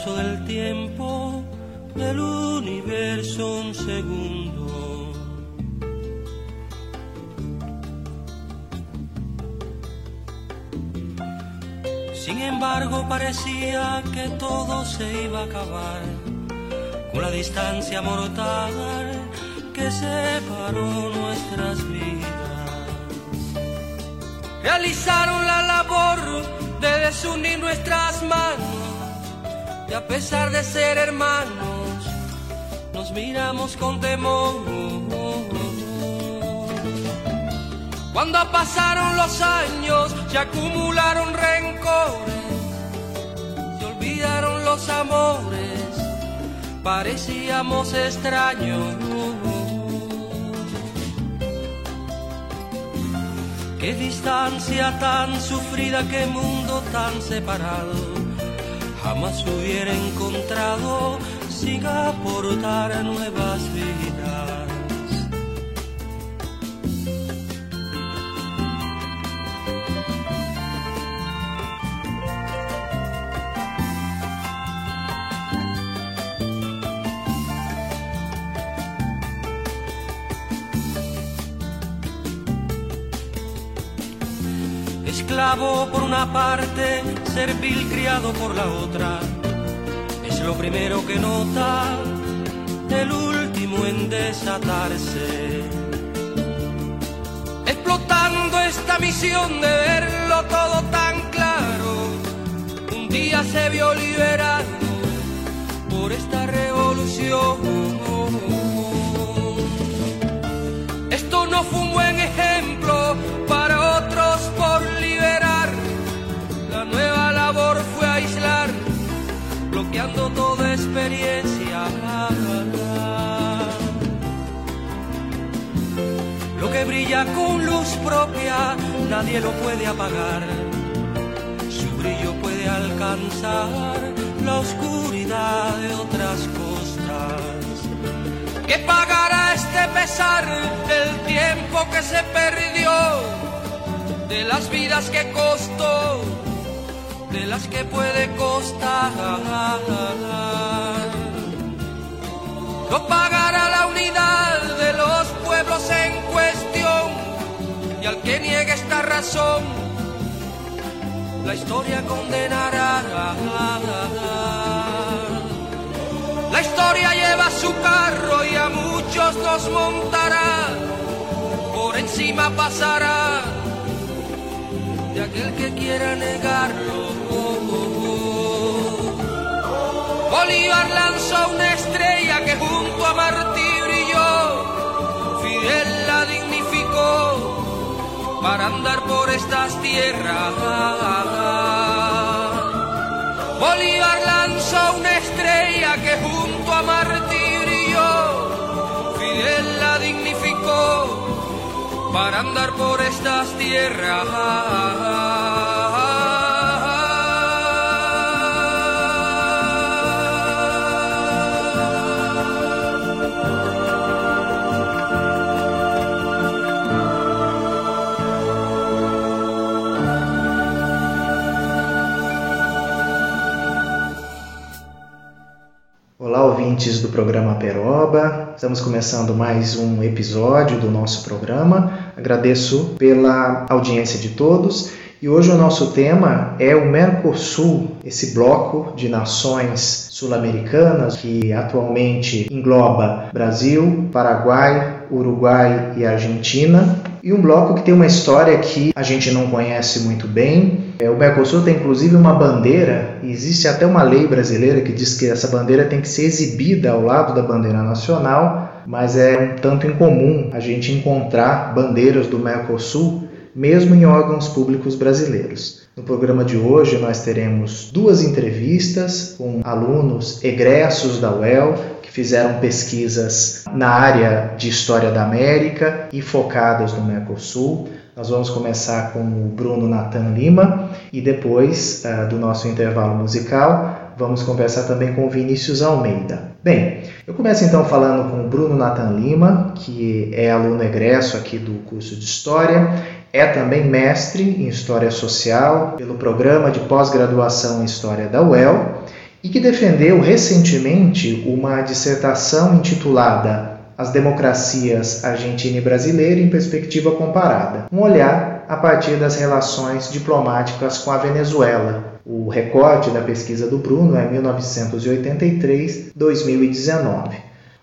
Lapso del tiempo del universo, un segundo. Sin embargo, parecía que todo se iba a acabar con la distancia mortal que separó nuestras vidas realizaron la labor de desunir nuestras manos y a pesar de ser hermanos nos miramos con temor. Cuando pasaron los años se acumularon rencores, se olvidaron los amores, parecíamos extraños. Qué distancia tan sufrida, qué mundo tan separado. Jamás hubiera encontrado sin aportar nuevas vidas. por una parte, servil criado por la otra. Es lo primero que nota, el último en desatarse. Explotando esta misión de verlo todo tan claro, un día se vio liberado por esta revolución. Esto no fue un buen experiencia. Lo que brilla con luz propia, nadie lo puede apagar. Su brillo puede alcanzar la oscuridad de otras costas. ¿Qué pagará este pesar del tiempo que se perdió? De las vidas que costó de las que puede costar. No pagará la unidad de los pueblos en cuestión y al que niegue esta razón, la historia condenará. La historia lleva su carro y a muchos nos montará, por encima pasará de aquel que quiera negarlo. Bolívar lanzó una para andar por estas tierras. Bolívar lanzó una estrella que junto a Martí brilló, Fidel la dignificó para andar por estas tierras. Ouvintes do programa Peroba. Estamos começando mais um episódio do nosso programa. Agradeço pela audiência de todos. E hoje o nosso tema é o Mercosul, esse bloco de nações sul-americanas que atualmente engloba Brasil, Paraguai, Uruguai e Argentina. E um bloco que tem uma história que a gente não conhece muito bem. É, o Mercosul tem inclusive uma bandeira, e existe até uma lei brasileira que diz que essa bandeira tem que ser exibida ao lado da bandeira nacional, mas é um tanto incomum a gente encontrar bandeiras do Mercosul mesmo em órgãos públicos brasileiros. No programa de hoje nós teremos duas entrevistas com alunos egressos da UEL fizeram pesquisas na área de História da América e focadas no Mercosul. Nós vamos começar com o Bruno Natan Lima e depois uh, do nosso intervalo musical vamos conversar também com o Vinícius Almeida. Bem, eu começo então falando com o Bruno Natan Lima, que é aluno egresso aqui do curso de História é também mestre em História Social pelo programa de pós-graduação em História da UEL e que defendeu recentemente uma dissertação intitulada As Democracias Argentina e Brasileira em Perspectiva Comparada um olhar a partir das relações diplomáticas com a Venezuela. O recorte da pesquisa do Bruno é 1983-2019.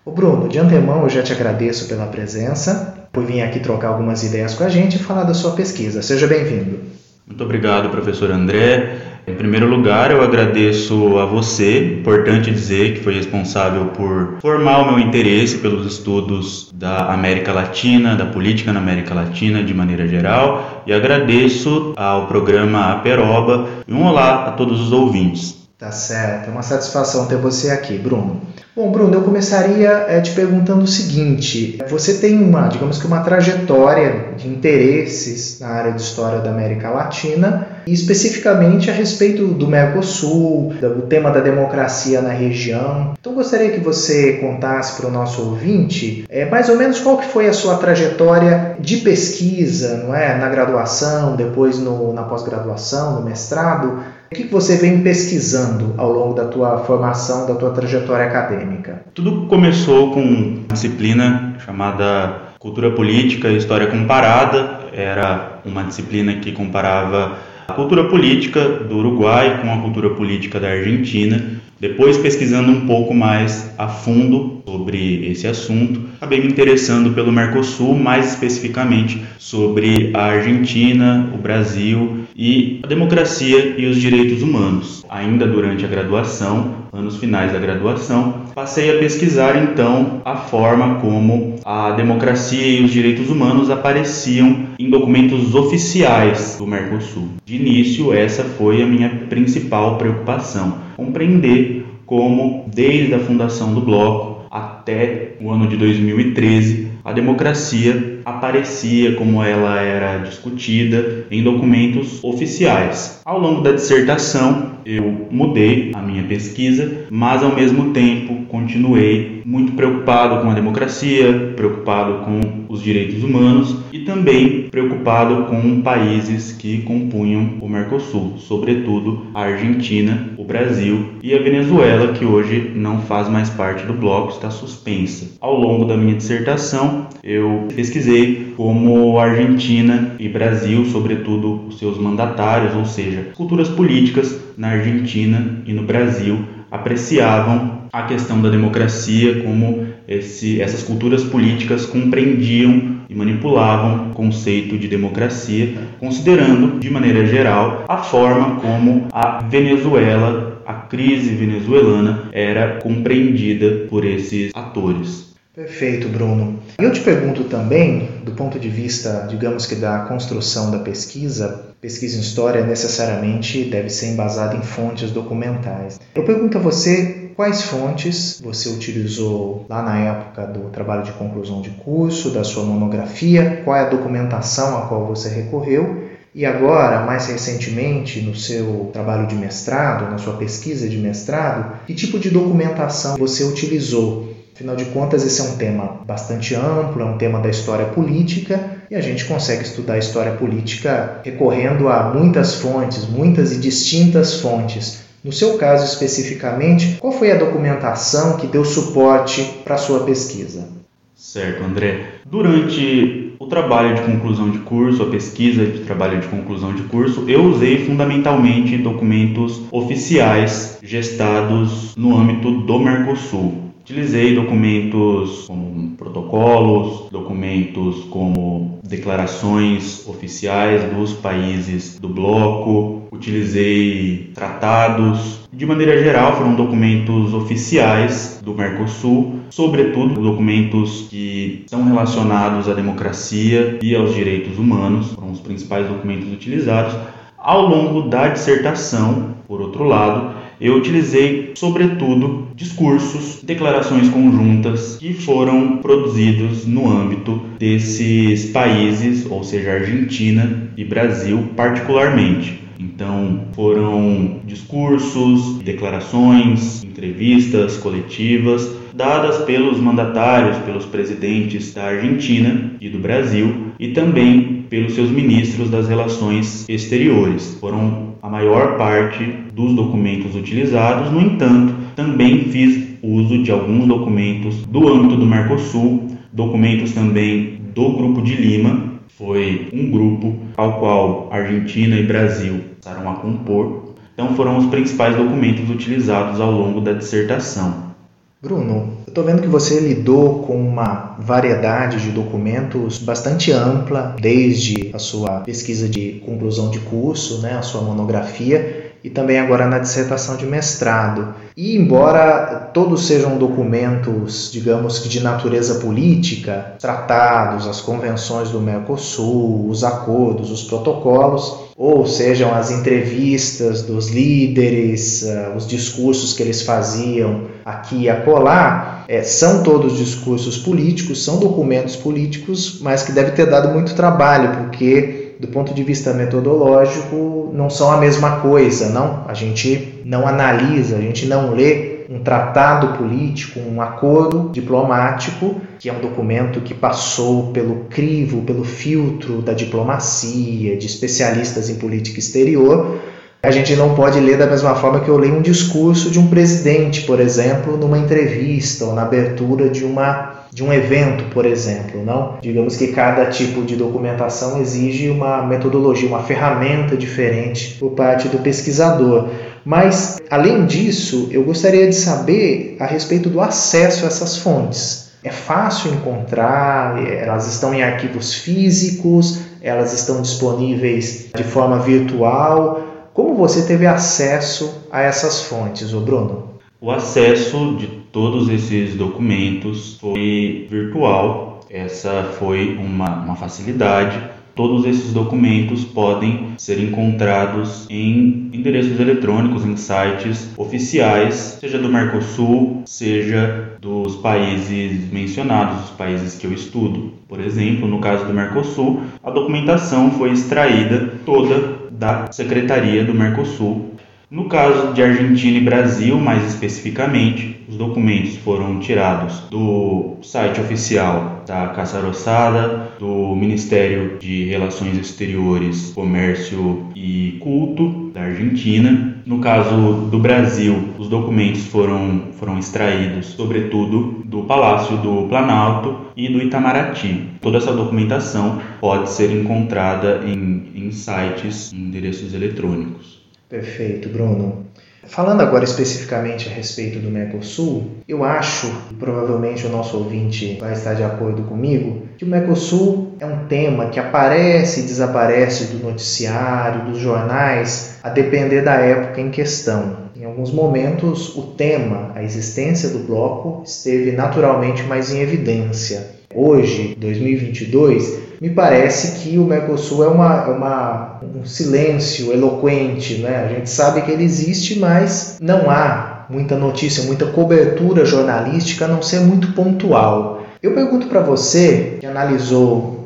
O Bruno, de antemão eu já te agradeço pela presença por vir aqui trocar algumas ideias com a gente e falar da sua pesquisa. Seja bem-vindo. Muito obrigado, professor André. Em primeiro lugar, eu agradeço a você, importante dizer que foi responsável por formar o meu interesse pelos estudos da América Latina, da política na América Latina de maneira geral, e agradeço ao programa Aperoba e um olá a todos os ouvintes. Tá certo, é uma satisfação ter você aqui, Bruno. Bom, Bruno, eu começaria é, te perguntando o seguinte: você tem uma, digamos que uma trajetória de interesses na área de história da América Latina e especificamente a respeito do Mercosul, do tema da democracia na região. Então, gostaria que você contasse para o nosso ouvinte é, mais ou menos qual que foi a sua trajetória de pesquisa, não é, na graduação, depois no, na pós-graduação, no mestrado. O que você vem pesquisando ao longo da tua formação, da tua trajetória acadêmica? Tudo começou com uma disciplina chamada Cultura Política e História Comparada. Era uma disciplina que comparava a cultura política do Uruguai com a cultura política da Argentina. Depois, pesquisando um pouco mais a fundo sobre esse assunto, acabei me interessando pelo Mercosul, mais especificamente sobre a Argentina, o Brasil e a democracia e os direitos humanos. Ainda durante a graduação, anos finais da graduação, passei a pesquisar então a forma como a democracia e os direitos humanos apareciam em documentos oficiais do Mercosul. De início, essa foi a minha principal preocupação: compreender como, desde a fundação do bloco até o ano de 2013, a democracia aparecia como ela era discutida em documentos oficiais. Ao longo da dissertação, eu mudei a minha pesquisa, mas ao mesmo tempo continuei muito preocupado com a democracia, preocupado com os direitos humanos e também preocupado com países que compunham o Mercosul, sobretudo a Argentina, o Brasil e a Venezuela, que hoje não faz mais parte do bloco, está suspensa. Ao longo da minha dissertação, eu pesquisei como Argentina e Brasil, sobretudo os seus mandatários, ou seja, culturas políticas na Argentina e no Brasil apreciavam a questão da democracia, como esse, essas culturas políticas compreendiam e manipulavam o conceito de democracia, considerando, de maneira geral, a forma como a Venezuela, a crise venezuelana, era compreendida por esses atores. Perfeito, Bruno. E eu te pergunto também, do ponto de vista, digamos que da construção da pesquisa, pesquisa em história necessariamente deve ser embasada em fontes documentais. Eu pergunto a você quais fontes você utilizou lá na época do trabalho de conclusão de curso, da sua monografia, qual é a documentação a qual você recorreu e agora, mais recentemente, no seu trabalho de mestrado, na sua pesquisa de mestrado, que tipo de documentação você utilizou Afinal de contas, esse é um tema bastante amplo, é um tema da história política e a gente consegue estudar a história política recorrendo a muitas fontes, muitas e distintas fontes. No seu caso especificamente, qual foi a documentação que deu suporte para a sua pesquisa? Certo, André. Durante o trabalho de conclusão de curso, a pesquisa de trabalho de conclusão de curso, eu usei fundamentalmente documentos oficiais gestados no âmbito do Mercosul Utilizei documentos como protocolos, documentos como declarações oficiais dos países do bloco, utilizei tratados. De maneira geral, foram documentos oficiais do Mercosul, sobretudo documentos que são relacionados à democracia e aos direitos humanos, foram os principais documentos utilizados. Ao longo da dissertação, por outro lado, eu utilizei, sobretudo, discursos, declarações conjuntas que foram produzidos no âmbito desses países, ou seja, Argentina e Brasil, particularmente. Então, foram discursos, declarações, entrevistas coletivas dadas pelos mandatários, pelos presidentes da Argentina e do Brasil e também pelos seus ministros das relações exteriores. Foram a maior parte dos documentos utilizados, no entanto, também fiz uso de alguns documentos do âmbito do Mercosul, documentos também do Grupo de Lima, foi um grupo ao qual Argentina e Brasil passaram a compor. Então foram os principais documentos utilizados ao longo da dissertação. Bruno, eu estou vendo que você lidou com uma variedade de documentos bastante ampla, desde a sua pesquisa de conclusão de curso, né, a sua monografia, e também agora na dissertação de mestrado. E embora todos sejam documentos, digamos que de natureza política, tratados, as convenções do Mercosul, os acordos, os protocolos, ou sejam as entrevistas dos líderes, uh, os discursos que eles faziam aqui e acolá, é, são todos discursos políticos, são documentos políticos, mas que deve ter dado muito trabalho, porque do ponto de vista metodológico, não são a mesma coisa, não. A gente não analisa, a gente não lê um tratado político, um acordo diplomático, que é um documento que passou pelo crivo, pelo filtro da diplomacia, de especialistas em política exterior. A gente não pode ler da mesma forma que eu leio um discurso de um presidente, por exemplo, numa entrevista ou na abertura de uma de um evento, por exemplo, não? Digamos que cada tipo de documentação exige uma metodologia, uma ferramenta diferente por parte do pesquisador. Mas, além disso, eu gostaria de saber a respeito do acesso a essas fontes. É fácil encontrar, elas estão em arquivos físicos, elas estão disponíveis de forma virtual. Como você teve acesso a essas fontes, Bruno? O acesso de todos esses documentos foi virtual. Essa foi uma, uma facilidade. Todos esses documentos podem ser encontrados em endereços eletrônicos, em sites oficiais, seja do Mercosul, seja dos países mencionados, os países que eu estudo. Por exemplo, no caso do Mercosul, a documentação foi extraída toda da Secretaria do Mercosul no caso de Argentina e Brasil, mais especificamente, os documentos foram tirados do site oficial da Caça Roçada, do Ministério de Relações Exteriores, Comércio e Culto da Argentina. No caso do Brasil, os documentos foram, foram extraídos, sobretudo, do Palácio do Planalto e do Itamaraty. Toda essa documentação pode ser encontrada em, em sites, em endereços eletrônicos. Perfeito, Bruno. Falando agora especificamente a respeito do Mercosul, eu acho, provavelmente o nosso ouvinte vai estar de acordo comigo, que o Mercosul é um tema que aparece e desaparece do noticiário, dos jornais, a depender da época em questão. Em alguns momentos, o tema, a existência do bloco, esteve naturalmente mais em evidência. Hoje, 2022, me parece que o Mercosul é uma, é uma, um silêncio eloquente. Né? A gente sabe que ele existe, mas não há muita notícia, muita cobertura jornalística, a não ser muito pontual. Eu pergunto para você, que analisou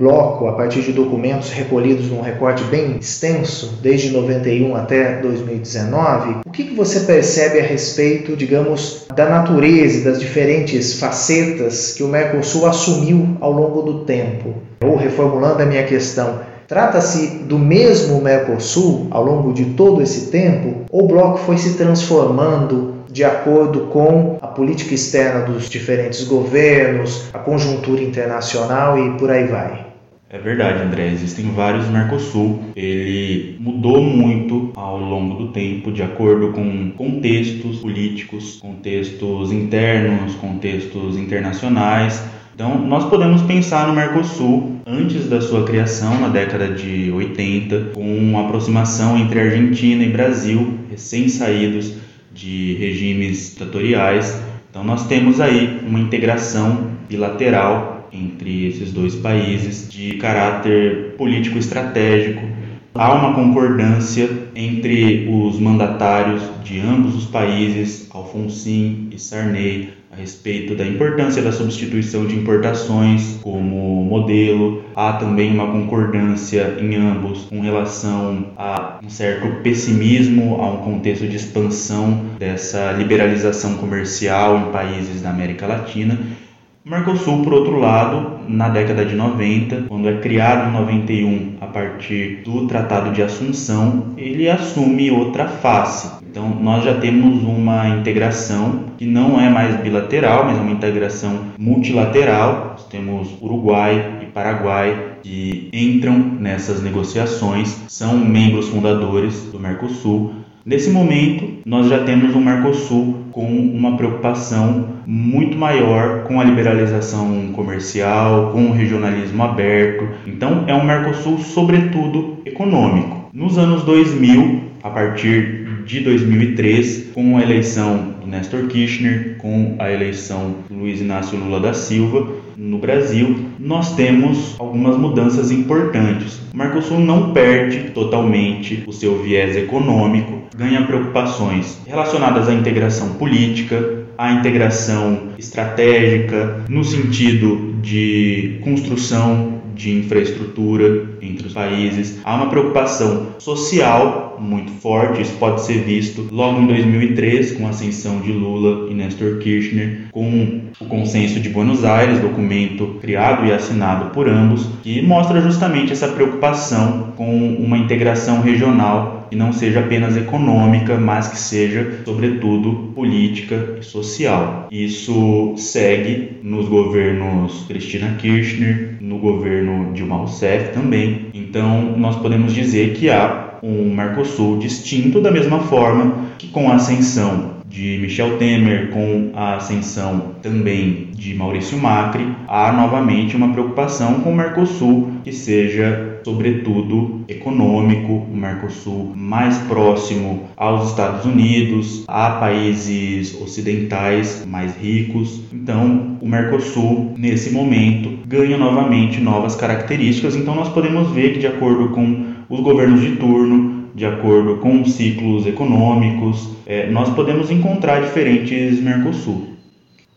bloco a partir de documentos recolhidos num recorte bem extenso, desde 91 até 2019, o que, que você percebe a respeito, digamos, da natureza e das diferentes facetas que o Mercosul assumiu ao longo do tempo? Ou reformulando a minha questão, Trata-se do mesmo Mercosul ao longo de todo esse tempo? Ou o bloco foi se transformando de acordo com a política externa dos diferentes governos, a conjuntura internacional e por aí vai? É verdade, André. Existem vários Mercosul. Ele mudou muito ao longo do tempo, de acordo com contextos políticos, contextos internos, contextos internacionais. Então, nós podemos pensar no Mercosul antes da sua criação, na década de 80, com uma aproximação entre Argentina e Brasil, recém-saídos de regimes ditatoriais. Então, nós temos aí uma integração bilateral entre esses dois países de caráter político estratégico. Há uma concordância entre os mandatários de ambos os países, Alfonsin e Sarney, a respeito da importância da substituição de importações como modelo. Há também uma concordância em ambos com relação a um certo pessimismo, a um contexto de expansão dessa liberalização comercial em países da América Latina. O Mercosul, por outro lado, na década de 90, quando é criado em 91 a partir do Tratado de Assunção, ele assume outra face. Então, nós já temos uma integração que não é mais bilateral, mas é uma integração multilateral. Nós temos Uruguai e Paraguai que entram nessas negociações, são membros fundadores do Mercosul. Nesse momento, nós já temos um Mercosul com uma preocupação muito maior com a liberalização comercial, com o regionalismo aberto. Então, é um Mercosul, sobretudo, econômico. Nos anos 2000, a partir de 2003, com a eleição Néstor Kirchner, com a eleição do Luiz Inácio Lula da Silva, no Brasil, nós temos algumas mudanças importantes. O Mercosul não perde totalmente o seu viés econômico, ganha preocupações relacionadas à integração política, à integração estratégica, no sentido de construção de infraestrutura entre os países. Há uma preocupação social muito forte, isso pode ser visto logo em 2003 com a ascensão de Lula e Nestor Kirchner, com o Consenso de Buenos Aires, documento criado e assinado por ambos, que mostra justamente essa preocupação com uma integração regional que não seja apenas econômica, mas que seja, sobretudo, política e social. Isso segue nos governos Cristina Kirchner, no governo Dilma Rousseff também. Então, nós podemos dizer que há um Mercosul distinto da mesma forma que com a ascensão de Michel Temer, com a ascensão também de Maurício Macri, há novamente uma preocupação com o Mercosul que seja, sobretudo, econômico, o Mercosul mais próximo aos Estados Unidos, a países ocidentais mais ricos. Então, o Mercosul, nesse momento, ganha novamente novas características. Então, nós podemos ver que, de acordo com os governos de turno, de acordo com ciclos econômicos, é, nós podemos encontrar diferentes Mercosul.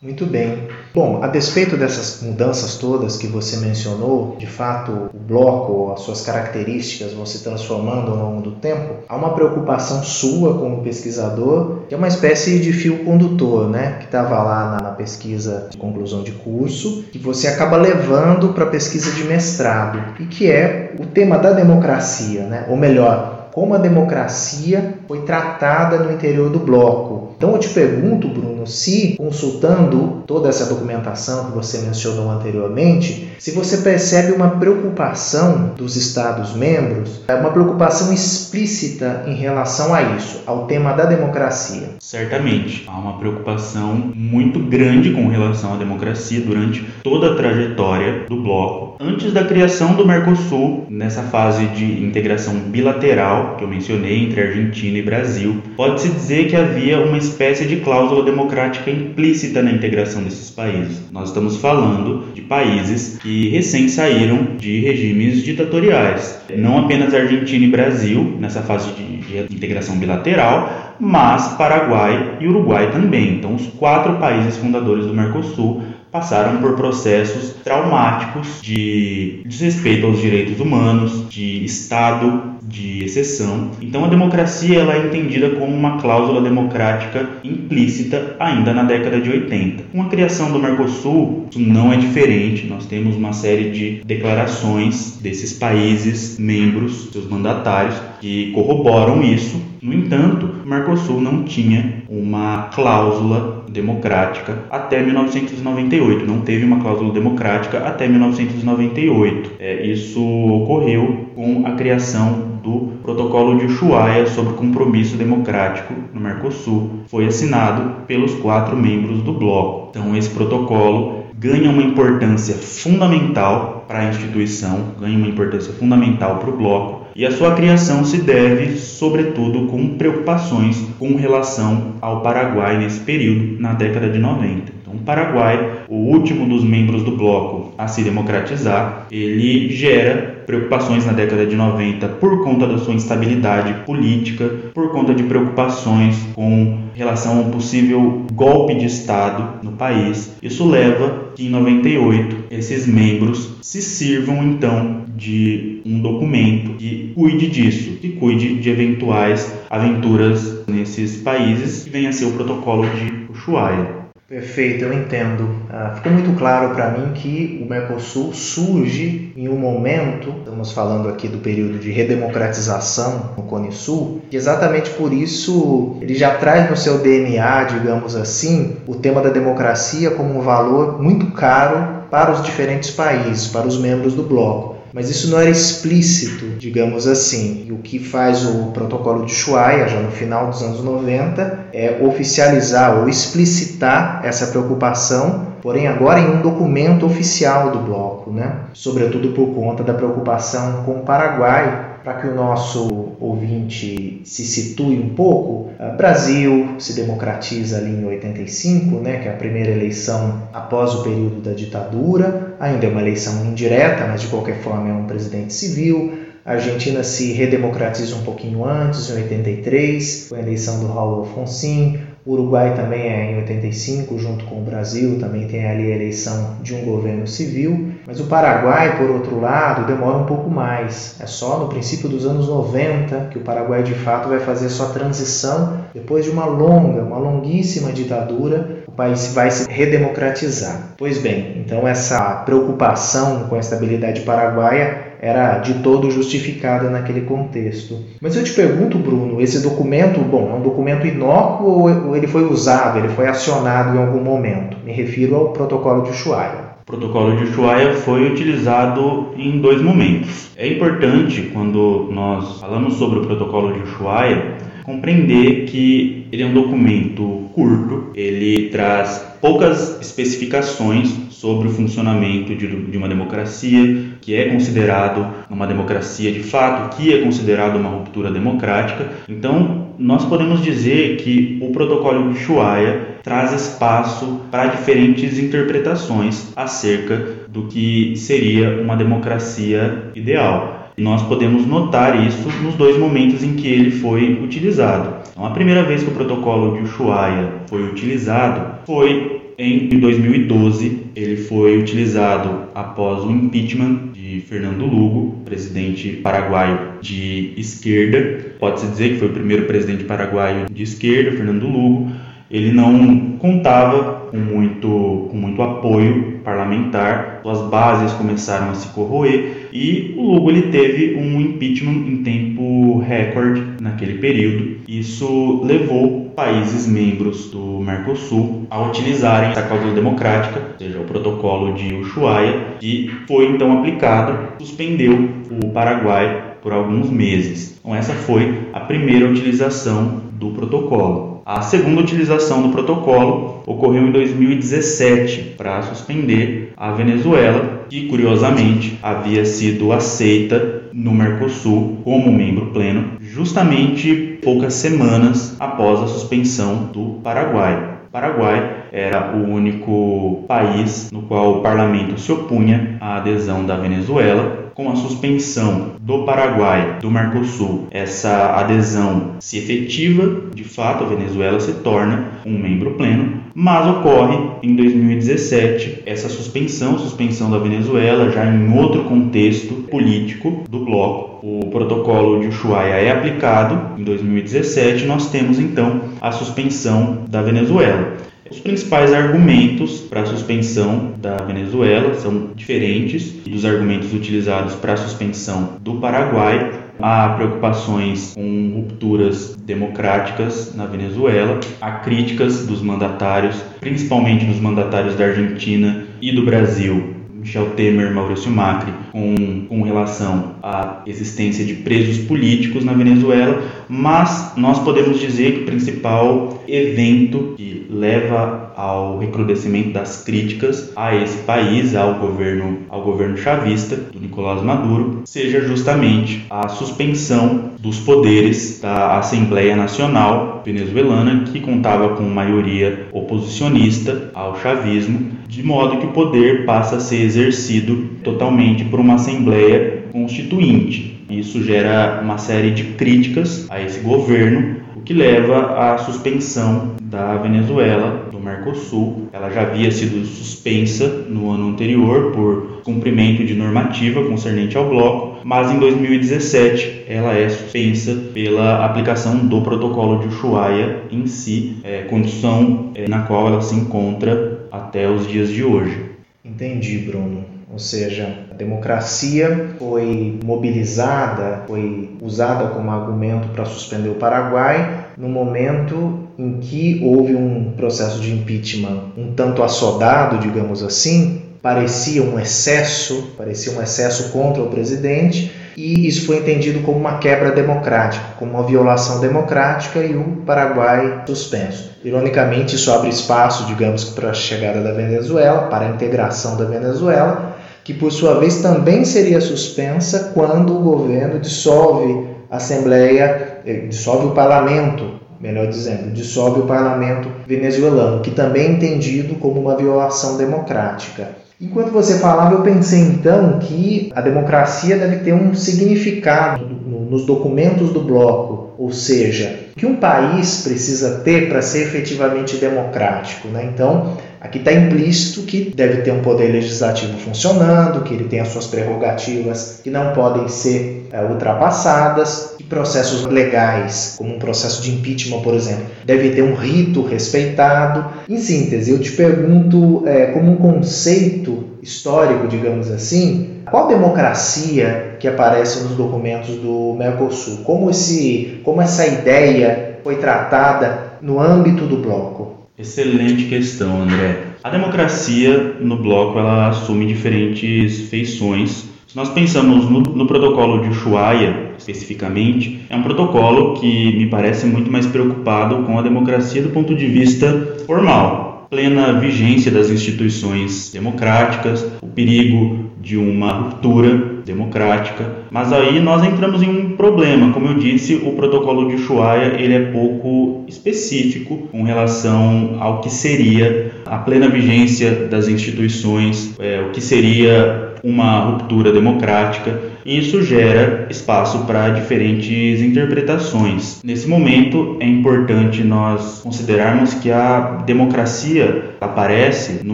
Muito bem. Bom, a despeito dessas mudanças todas que você mencionou, de fato o bloco, as suas características vão se transformando ao longo do tempo, há uma preocupação sua como pesquisador, que é uma espécie de fio condutor, né? Que estava lá na, na, pesquisa de conclusão de curso, que você acaba levando para a pesquisa de mestrado, e que é o tema da democracia, né? Ou melhor, como a democracia foi tratada no interior do bloco. Então eu te pergunto, Bruno, se consultando toda essa documentação que você mencionou anteriormente, se você percebe uma preocupação dos Estados-membros, é uma preocupação explícita em relação a isso, ao tema da democracia. Certamente, há uma preocupação muito grande com relação à democracia durante toda a trajetória do bloco. Antes da criação do Mercosul, nessa fase de integração bilateral, que eu mencionei entre Argentina e Brasil, pode-se dizer que havia uma espécie de cláusula democrática implícita na integração desses países. Nós estamos falando de países que recém saíram de regimes ditatoriais. Não apenas Argentina e Brasil, nessa fase de, de integração bilateral, mas Paraguai e Uruguai também. Então, os quatro países fundadores do Mercosul passaram por processos traumáticos de desrespeito aos direitos humanos, de Estado de exceção. Então a democracia ela é entendida como uma cláusula democrática implícita ainda na década de 80. Com a criação do Mercosul, isso não é diferente. Nós temos uma série de declarações desses países membros, seus mandatários, que corroboram isso. No entanto, o Mercosul não tinha uma cláusula democrática até 1998. Não teve uma cláusula democrática até 1998. É, isso ocorreu com a criação do Protocolo de Ushuaia sobre compromisso democrático no Mercosul. Foi assinado pelos quatro membros do bloco. Então, esse protocolo ganha uma importância fundamental para a instituição, ganha uma importância fundamental para o bloco, e a sua criação se deve, sobretudo, com preocupações com relação ao Paraguai nesse período, na década de 90. Então, o Paraguai, o último dos membros do bloco a se democratizar, ele gera preocupações na década de 90 por conta da sua instabilidade política, por conta de preocupações com relação a um possível golpe de Estado no país. Isso leva que em 98 esses membros se sirvam então de um documento que cuide disso, que cuide de eventuais aventuras nesses países, que venha a ser o protocolo de Ushuaia. Perfeito, eu entendo. Ah, ficou muito claro para mim que o Mercosul surge em um momento, estamos falando aqui do período de redemocratização no Cone Sul, e exatamente por isso ele já traz no seu DNA, digamos assim, o tema da democracia como um valor muito caro para os diferentes países, para os membros do bloco. Mas isso não era explícito, digamos assim. E o que faz o protocolo de Ushuaia, já no final dos anos 90, é oficializar ou explicitar essa preocupação, porém agora em um documento oficial do bloco, né? sobretudo por conta da preocupação com o Paraguai, para que o nosso ouvinte se situe um pouco, o Brasil se democratiza ali em 85, né, que é a primeira eleição após o período da ditadura, ainda é uma eleição indireta, mas de qualquer forma é um presidente civil. A Argentina se redemocratiza um pouquinho antes, em 83, com a eleição do Raul Alfonsin. O Uruguai também é em 85, junto com o Brasil, também tem ali a eleição de um governo civil. Mas o Paraguai, por outro lado, demora um pouco mais. É só no princípio dos anos 90 que o Paraguai de fato vai fazer sua transição. Depois de uma longa, uma longuíssima ditadura, o país vai se redemocratizar. Pois bem, então essa preocupação com a estabilidade paraguaia era de todo justificada naquele contexto. Mas eu te pergunto, Bruno, esse documento, bom, é um documento inócuo ou ele foi usado, ele foi acionado em algum momento? Me refiro ao protocolo de Ushuaia. O protocolo de Ushuaia foi utilizado em dois momentos. É importante, quando nós falamos sobre o protocolo de Ushuaia, compreender que ele é um documento curto, ele traz poucas especificações sobre o funcionamento de, uma democracia, que é considerado uma democracia de fato, que é considerado uma ruptura democrática. Então, nós podemos dizer que o protocolo de Ushuaia traz espaço para diferentes interpretações acerca do que seria uma democracia ideal. E nós podemos notar isso nos dois momentos em que ele foi utilizado. Então, a primeira vez que o protocolo de Ushuaia foi utilizado foi em 2012. Ele foi utilizado após o impeachment de Fernando Lugo, presidente paraguaio de esquerda. Pode-se dizer que foi o primeiro presidente paraguaio de esquerda, Fernando Lugo. Ele não contava com muito, com muito apoio parlamentar, suas bases começaram a se corroer e o Lugo ele teve um impeachment em tempo recorde naquele período. Isso levou países membros do Mercosul a utilizarem a cláusula democrática, ou seja, o protocolo de Ushuaia, que foi então aplicado, suspendeu o Paraguai por alguns meses. Então essa foi a primeira utilização do protocolo. A segunda utilização do protocolo ocorreu em 2017 para suspender a Venezuela, que curiosamente havia sido aceita no Mercosul como membro pleno, justamente poucas semanas após a suspensão do Paraguai. O Paraguai era o único país no qual o parlamento se opunha à adesão da Venezuela com a suspensão do Paraguai do Mercosul, essa adesão se efetiva, de fato a Venezuela se torna um membro pleno, mas ocorre em 2017 essa suspensão, suspensão da Venezuela já em outro contexto político do bloco. O protocolo de Ushuaia é aplicado em 2017, nós temos então a suspensão da Venezuela. Os principais argumentos para a suspensão da Venezuela são diferentes dos argumentos utilizados para a suspensão do Paraguai. Há preocupações com rupturas democráticas na Venezuela, há críticas dos mandatários, principalmente dos mandatários da Argentina e do Brasil, Michel Temer, Maurício Macri, com, com relação à existência de presos políticos na Venezuela, mas nós podemos dizer que o principal evento que leva ao recrudescimento das críticas a esse país, ao governo, ao governo chavista do Nicolás Maduro, seja justamente a suspensão dos poderes da Assembleia Nacional venezuelana, que contava com maioria oposicionista ao chavismo, de modo que o poder passa a ser exercido totalmente por uma Assembleia Constituinte. Isso gera uma série de críticas a esse governo, o que leva à suspensão da Venezuela do Mercosul. Ela já havia sido suspensa no ano anterior por cumprimento de normativa concernente ao bloco, mas em 2017 ela é suspensa pela aplicação do protocolo de Ushuaia em si, é, condição é, na qual ela se encontra até os dias de hoje. Entendi, Bruno. Ou seja, a democracia foi mobilizada, foi usada como argumento para suspender o Paraguai no momento em que houve um processo de impeachment um tanto assodado, digamos assim, parecia um excesso, parecia um excesso contra o presidente, e isso foi entendido como uma quebra democrática, como uma violação democrática e o Paraguai suspenso. Ironicamente, isso abre espaço, digamos, para a chegada da Venezuela, para a integração da Venezuela, que por sua vez também seria suspensa quando o governo dissolve a Assembleia, eh, dissolve o parlamento, melhor dizendo, dissolve o parlamento venezuelano, que também é entendido como uma violação democrática. Enquanto você falava, eu pensei então que a democracia deve ter um significado nos documentos do bloco, ou seja, que um país precisa ter para ser efetivamente democrático. Né? Então, aqui está implícito que deve ter um poder legislativo funcionando, que ele tem as suas prerrogativas que não podem ser é, ultrapassadas, e processos legais, como um processo de impeachment, por exemplo, deve ter um rito respeitado. Em síntese, eu te pergunto, é, como um conceito histórico, digamos assim, qual democracia que aparece nos documentos do Mercosul? Como, esse, como essa ideia foi tratada no âmbito do bloco? Excelente questão, André. A democracia no bloco ela assume diferentes feições. Se nós pensamos no, no protocolo de Ushuaia, especificamente, é um protocolo que me parece muito mais preocupado com a democracia do ponto de vista formal. Plena vigência das instituições democráticas, o perigo de uma ruptura democrática, mas aí nós entramos em um problema. Como eu disse, o protocolo de Ushuaia ele é pouco específico com relação ao que seria a plena vigência das instituições, é, o que seria uma ruptura democrática e isso gera espaço para diferentes interpretações. Nesse momento é importante nós considerarmos que a democracia aparece no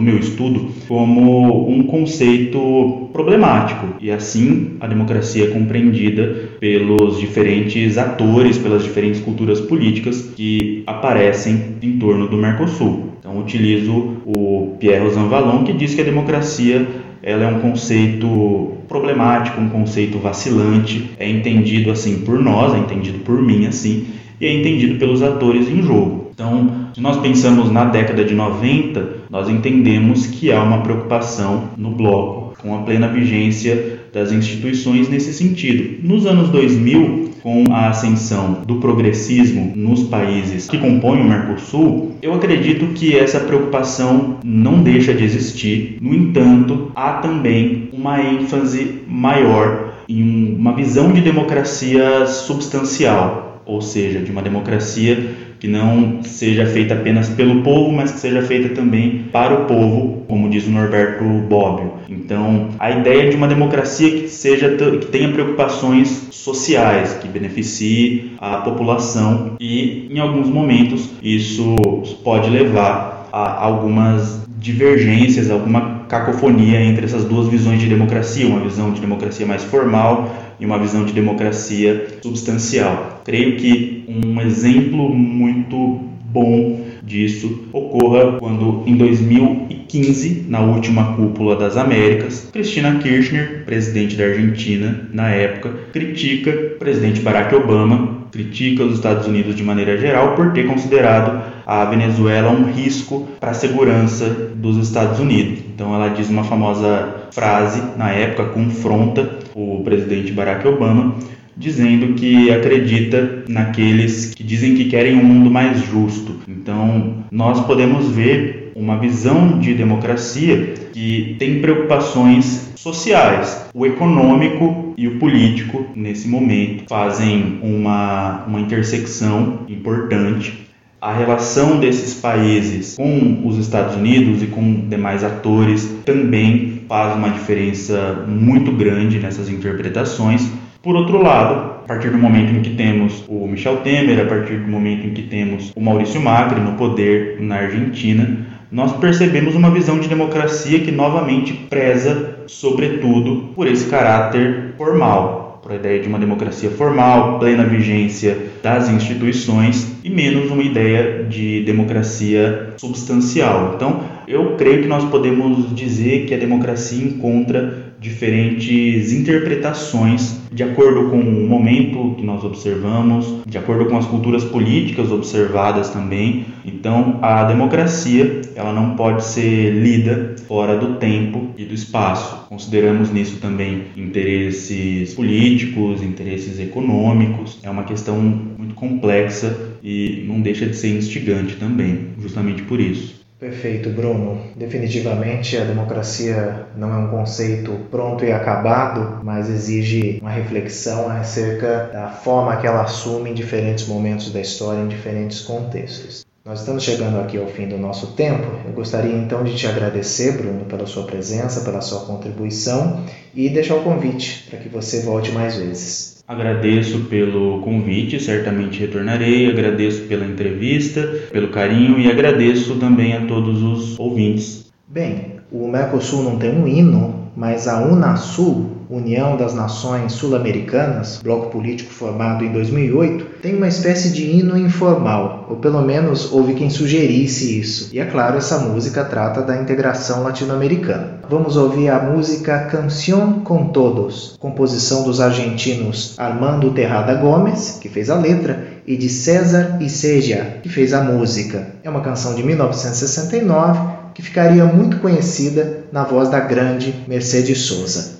meu estudo como um conceito problemático e assim a democracia é compreendida pelos diferentes atores, pelas diferentes culturas políticas que aparecem em torno do Mercosul. Então utilizo o Pierre Rosanvallon que diz que a democracia ela é um conceito problemático, um conceito vacilante, é entendido assim por nós, é entendido por mim assim, e é entendido pelos atores em jogo. Então, se nós pensamos na década de 90, nós entendemos que há uma preocupação no bloco com a plena vigência das instituições nesse sentido. Nos anos 2000, com a ascensão do progressismo nos países que compõem o Mercosul, eu acredito que essa preocupação não deixa de existir. No entanto, há também uma ênfase maior em uma visão de democracia substancial, ou seja, de uma democracia que não seja feita apenas pelo povo, mas que seja feita também para o povo, como diz o Norberto Bobbio. Então, a ideia de uma democracia que seja que tenha preocupações sociais, que beneficie a população e em alguns momentos isso pode levar a algumas divergências, alguma cacofonia entre essas duas visões de democracia, uma visão de democracia mais formal e uma visão de democracia substancial. Creio que um exemplo muito bom disso ocorra quando, em 2015, na última cúpula das Américas, Cristina Kirchner, presidente da Argentina na época, critica o presidente Barack Obama, critica os Estados Unidos de maneira geral por ter considerado a Venezuela um risco para a segurança dos Estados Unidos. Então ela diz uma famosa frase na época confronta o presidente Barack Obama dizendo que acredita naqueles que dizem que querem um mundo mais justo. Então, nós podemos ver uma visão de democracia que tem preocupações sociais. O econômico e o político, nesse momento, fazem uma, uma intersecção importante a relação desses países com os Estados Unidos e com demais atores também faz uma diferença muito grande nessas interpretações. Por outro lado, a partir do momento em que temos o Michel Temer, a partir do momento em que temos o Maurício Macri no poder na Argentina, nós percebemos uma visão de democracia que novamente preza, sobretudo, por esse caráter formal, para a ideia de uma democracia formal, plena vigência das instituições e menos uma ideia de democracia substancial. Então, eu creio que nós podemos dizer que a democracia encontra diferentes interpretações de acordo com o momento que nós observamos, de acordo com as culturas políticas observadas também. Então, a democracia, ela não pode ser lida fora do tempo e do espaço. Consideramos nisso também interesses políticos, interesses econômicos. É uma questão muito complexa e não deixa de ser instigante também, justamente por isso. Perfeito, Bruno. Definitivamente a democracia não é um conceito pronto e acabado, mas exige uma reflexão acerca da forma que ela assume em diferentes momentos da história, em diferentes contextos. Nós estamos chegando aqui ao fim do nosso tempo. Eu gostaria então de te agradecer, Bruno, pela sua presença, pela sua contribuição e deixar o convite para que você volte mais vezes. Agradeço pelo convite, certamente retornarei. Agradeço pela entrevista, pelo carinho e agradeço também a todos os ouvintes. Bem, o Mercosul não tem um hino, mas a UNASUL, União das Nações Sul-Americanas, bloco político formado em 2008, tem uma espécie de hino informal, ou pelo menos houve quem sugerisse isso. E é claro, essa música trata da integração latino-americana. Vamos ouvir a música Canción con Todos, composição dos argentinos Armando Terrada Gomes, que fez a letra, e de César Iseja, que fez a música. É uma canção de 1969 que ficaria muito conhecida na voz da grande Mercedes Sosa.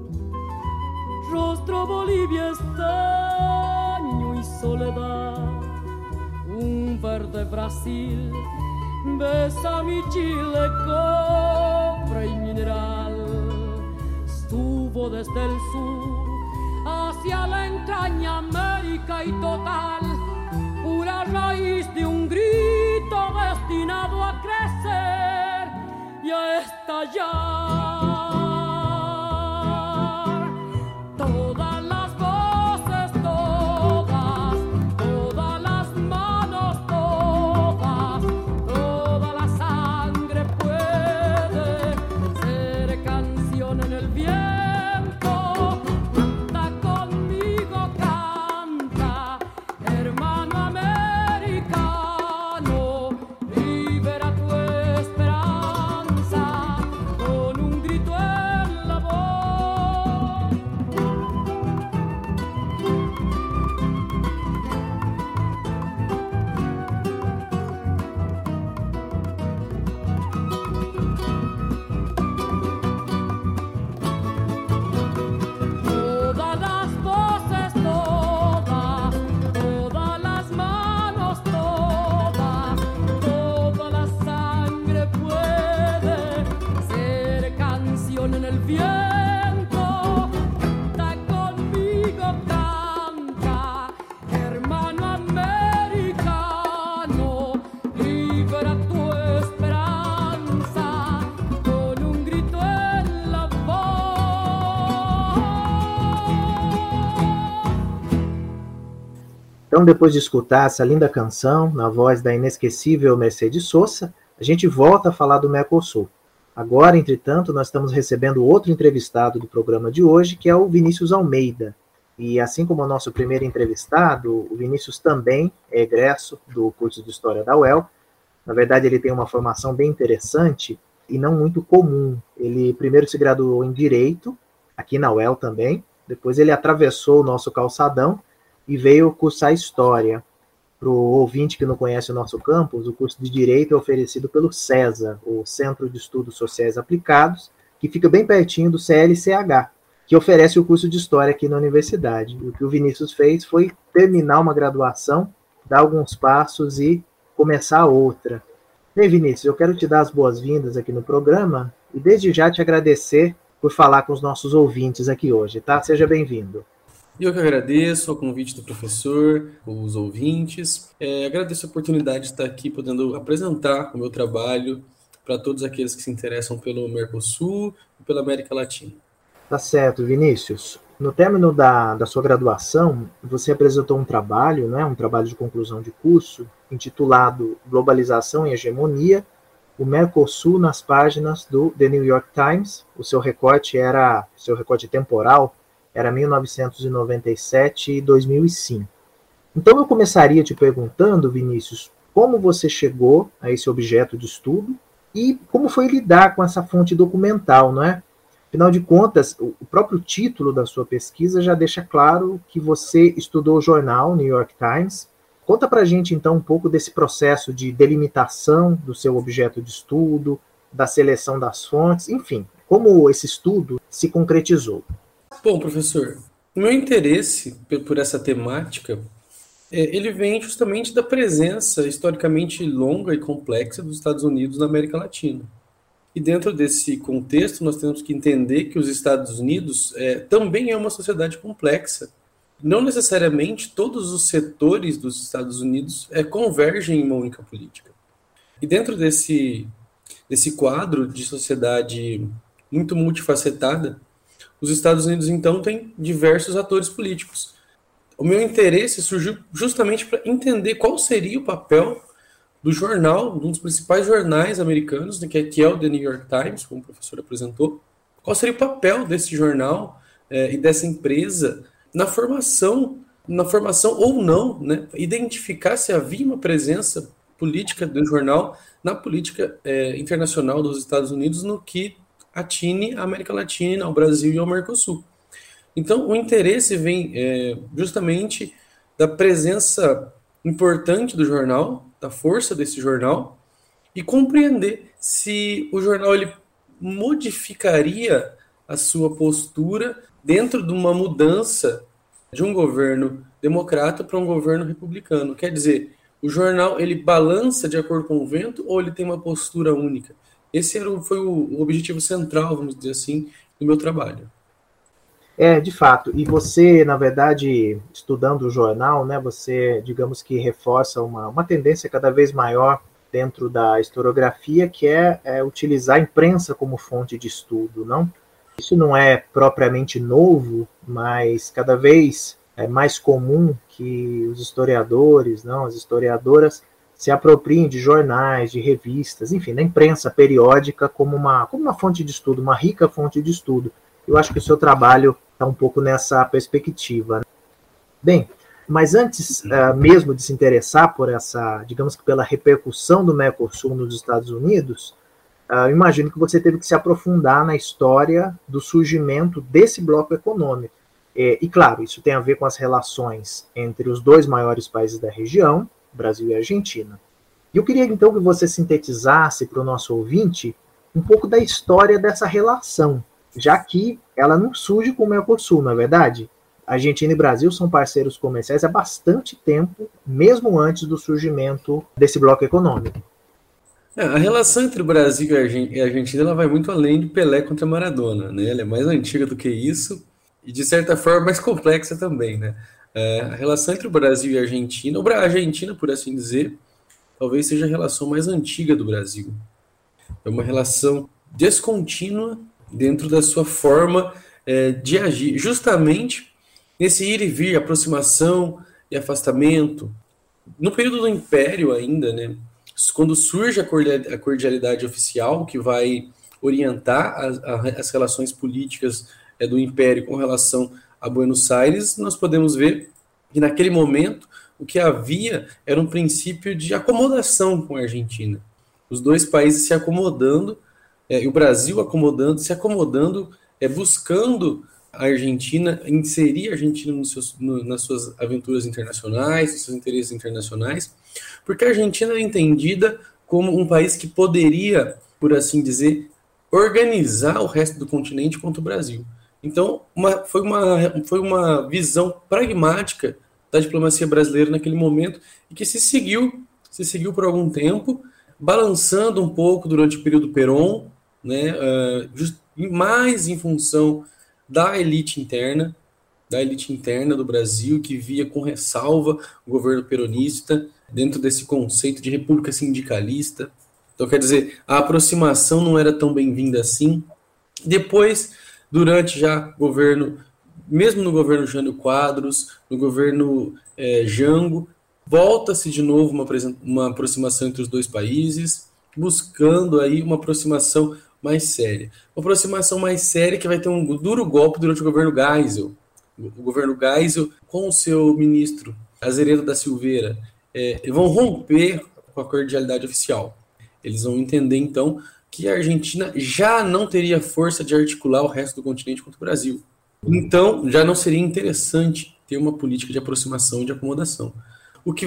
rostro Bolivia estaño y soledad, un verde Brasil besa mi Chile, cobre y mineral, estuvo desde el sur hacia la entraña América y total, pura raíz de un grito destinado a crecer y a Então, depois de escutar essa linda canção, na voz da inesquecível Mercedes Sosa, a gente volta a falar do Mercosul. Agora, entretanto, nós estamos recebendo outro entrevistado do programa de hoje, que é o Vinícius Almeida. E assim como o nosso primeiro entrevistado, o Vinícius também é egresso do curso de História da UEL. Na verdade, ele tem uma formação bem interessante e não muito comum. Ele primeiro se graduou em Direito, aqui na UEL também, depois ele atravessou o nosso calçadão e veio cursar História. Para o ouvinte que não conhece o nosso campus, o curso de Direito é oferecido pelo CESA, o Centro de Estudos Sociais Aplicados, que fica bem pertinho do CLCH, que oferece o curso de História aqui na universidade. O que o Vinícius fez foi terminar uma graduação, dar alguns passos e começar outra. Bem, Vinícius, eu quero te dar as boas-vindas aqui no programa e desde já te agradecer por falar com os nossos ouvintes aqui hoje, tá? Seja bem-vindo. Eu que agradeço o convite do professor, os ouvintes. É, agradeço a oportunidade de estar aqui podendo apresentar o meu trabalho para todos aqueles que se interessam pelo Mercosul e pela América Latina. Tá certo, Vinícius. No término da, da sua graduação, você apresentou um trabalho, né, um trabalho de conclusão de curso, intitulado Globalização e Hegemonia, o Mercosul nas páginas do The New York Times. O seu recorte era, seu recorte temporal era 1997 e 2005. Então eu começaria te perguntando, Vinícius, como você chegou a esse objeto de estudo e como foi lidar com essa fonte documental, não é? Afinal de contas, o próprio título da sua pesquisa já deixa claro que você estudou o jornal New York Times. Conta para gente então um pouco desse processo de delimitação do seu objeto de estudo, da seleção das fontes, enfim, como esse estudo se concretizou. Bom, professor, o meu interesse por essa temática é, ele vem justamente da presença historicamente longa e complexa dos Estados Unidos na América Latina. E dentro desse contexto, nós temos que entender que os Estados Unidos é, também é uma sociedade complexa. Não necessariamente todos os setores dos Estados Unidos é, convergem em uma única política. E dentro desse, desse quadro de sociedade muito multifacetada, os Estados Unidos, então, têm diversos atores políticos. O meu interesse surgiu justamente para entender qual seria o papel do jornal, um dos principais jornais americanos, né, é, que é o The New York Times, como o professor apresentou. Qual seria o papel desse jornal é, e dessa empresa na formação, na formação ou não, né, identificar se havia uma presença política do jornal na política é, internacional dos Estados Unidos no que atine a América Latina, ao Brasil e ao Mercosul. Então, o interesse vem é, justamente da presença importante do jornal, da força desse jornal, e compreender se o jornal ele modificaria a sua postura dentro de uma mudança de um governo democrata para um governo republicano. Quer dizer, o jornal ele balança de acordo com o vento ou ele tem uma postura única? Esse era, foi o, objetivo central, vamos dizer assim, do meu trabalho. É, de fato. E você, na verdade, estudando o jornal, né, você, digamos que reforça uma, uma tendência cada vez maior dentro da historiografia, que é, é, utilizar a imprensa como fonte de estudo, não? Isso não é propriamente novo, mas cada vez é mais comum que os historiadores, não, as historiadoras se apropriem de jornais, de revistas, enfim, da imprensa periódica como uma, como uma fonte de estudo, uma rica fonte de estudo. Eu acho que o seu trabalho está um pouco nessa perspectiva. Né? Bem, mas antes uh, mesmo de se interessar por essa, digamos que pela repercussão do Mercosul nos Estados Unidos, uh, imagino que você teve que se aprofundar na história do surgimento desse bloco econômico. E, e, claro, isso tem a ver com as relações entre os dois maiores países da região, Brasil e Argentina. E eu queria então que você sintetizasse para o nosso ouvinte um pouco da história dessa relação, já que ela não surge com o Mercosul, não é verdade? Argentina e Brasil são parceiros comerciais há bastante tempo, mesmo antes do surgimento desse bloco econômico. É, a relação entre o Brasil e a Argentina ela vai muito além de Pelé contra Maradona, né? Ela é mais antiga do que isso e de certa forma mais complexa também, né? É, a relação entre o Brasil e a Argentina, a Argentina, por assim dizer, talvez seja a relação mais antiga do Brasil. É uma relação descontínua dentro da sua forma é, de agir, justamente nesse ir e vir, aproximação e afastamento. No período do Império ainda, né, quando surge a cordialidade oficial, que vai orientar as, as relações políticas é, do Império com relação a Buenos Aires, nós podemos ver que naquele momento o que havia era um princípio de acomodação com a Argentina. Os dois países se acomodando, é, e o Brasil acomodando, se acomodando, é, buscando a Argentina, inserir a Argentina seus, no, nas suas aventuras internacionais, nos seus interesses internacionais, porque a Argentina é entendida como um país que poderia, por assim dizer, organizar o resto do continente contra o Brasil. Então, uma, foi, uma, foi uma visão pragmática da diplomacia brasileira naquele momento e que se seguiu, se seguiu por algum tempo, balançando um pouco durante o período Peron, né, uh, mais em função da elite interna, da elite interna do Brasil, que via com ressalva o governo peronista dentro desse conceito de república sindicalista. Então, quer dizer, a aproximação não era tão bem-vinda assim. Depois, durante já governo, mesmo no governo Jânio Quadros, no governo é, Jango, volta-se de novo uma, uma aproximação entre os dois países, buscando aí uma aproximação mais séria. Uma aproximação mais séria que vai ter um duro golpe durante o governo Geisel. O governo Geisel, com o seu ministro Azeredo da Silveira, é, vão romper com a cordialidade oficial. Eles vão entender, então, que a Argentina já não teria força de articular o resto do continente contra o Brasil. Então, já não seria interessante ter uma política de aproximação e de acomodação. O que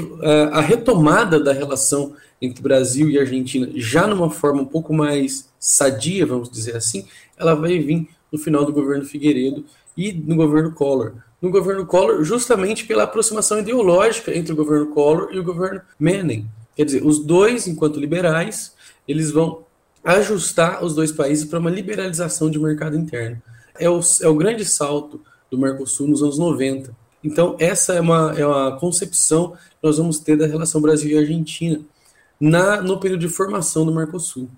a retomada da relação entre Brasil e Argentina, já numa forma um pouco mais sadia, vamos dizer assim, ela vai vir no final do governo Figueiredo e no governo Collor. No governo Collor, justamente pela aproximação ideológica entre o governo Collor e o governo Menem. Quer dizer, os dois, enquanto liberais, eles vão ajustar os dois países para uma liberalização de mercado interno. É o, é o grande salto do Mercosul nos anos 90. Então, essa é uma, é uma concepção que nós vamos ter da relação Brasil e Argentina na, no período de formação do Mercosul.